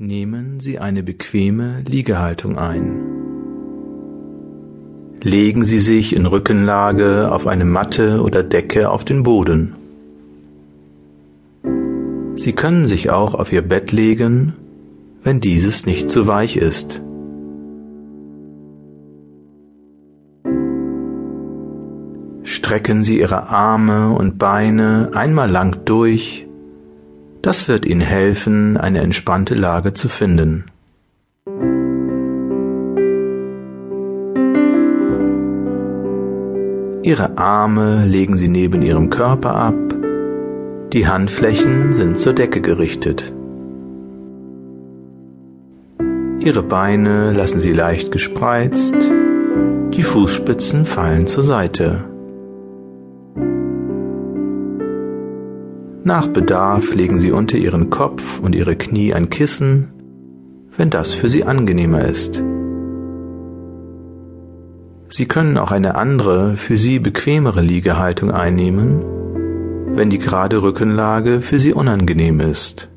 Nehmen Sie eine bequeme Liegehaltung ein. Legen Sie sich in Rückenlage auf eine Matte oder Decke auf den Boden. Sie können sich auch auf Ihr Bett legen, wenn dieses nicht zu weich ist. Strecken Sie Ihre Arme und Beine einmal lang durch das wird Ihnen helfen, eine entspannte Lage zu finden. Ihre Arme legen Sie neben Ihrem Körper ab, die Handflächen sind zur Decke gerichtet. Ihre Beine lassen Sie leicht gespreizt, die Fußspitzen fallen zur Seite. Nach Bedarf legen Sie unter Ihren Kopf und Ihre Knie ein Kissen, wenn das für Sie angenehmer ist. Sie können auch eine andere, für Sie bequemere Liegehaltung einnehmen, wenn die gerade Rückenlage für Sie unangenehm ist.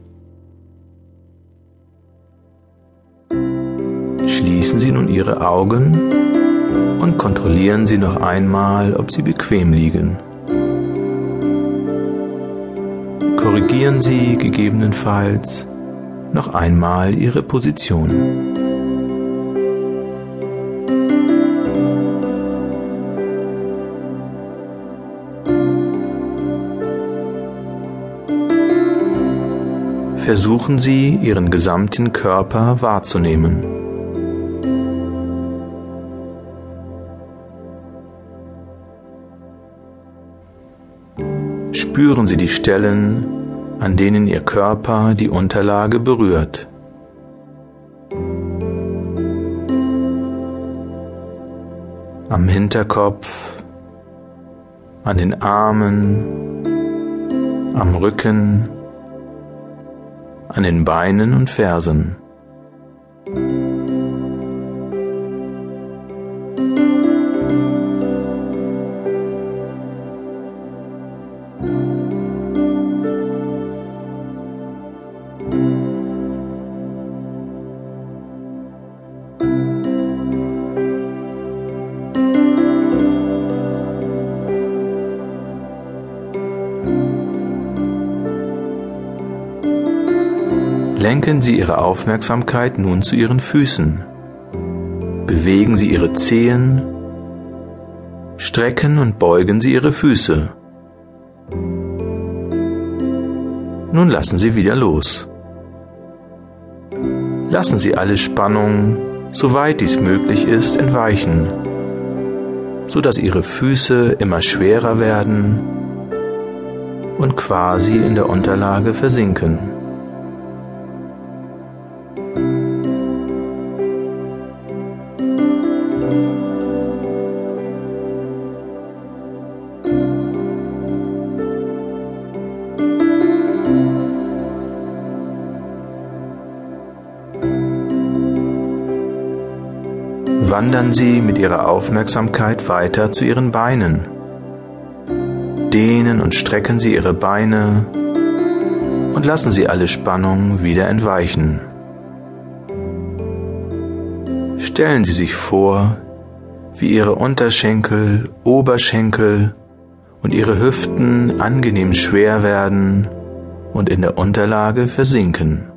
Schließen Sie nun Ihre Augen und kontrollieren Sie noch einmal, ob Sie bequem liegen. Korrigieren Sie gegebenenfalls noch einmal Ihre Position. Versuchen Sie, Ihren gesamten Körper wahrzunehmen. Spüren Sie die Stellen, an denen Ihr Körper die Unterlage berührt. Am Hinterkopf, an den Armen, am Rücken, an den Beinen und Fersen. Lenken Sie Ihre Aufmerksamkeit nun zu Ihren Füßen. Bewegen Sie Ihre Zehen, strecken und beugen Sie Ihre Füße. Nun lassen Sie wieder los. Lassen Sie alle Spannung, soweit dies möglich ist, entweichen, so dass Ihre Füße immer schwerer werden und quasi in der Unterlage versinken. Wandern Sie mit Ihrer Aufmerksamkeit weiter zu Ihren Beinen. Dehnen und strecken Sie Ihre Beine und lassen Sie alle Spannung wieder entweichen. Stellen Sie sich vor, wie Ihre Unterschenkel, Oberschenkel und Ihre Hüften angenehm schwer werden und in der Unterlage versinken.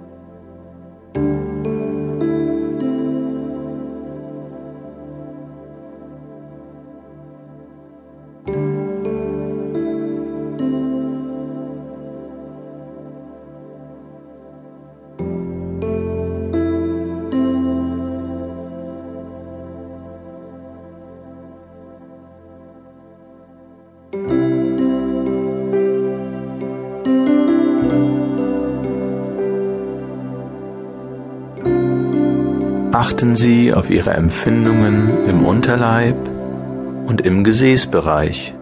Achten Sie auf Ihre Empfindungen im Unterleib und im Gesäßbereich.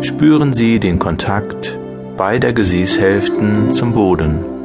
Spüren Sie den Kontakt beider Gesäßhälften zum Boden.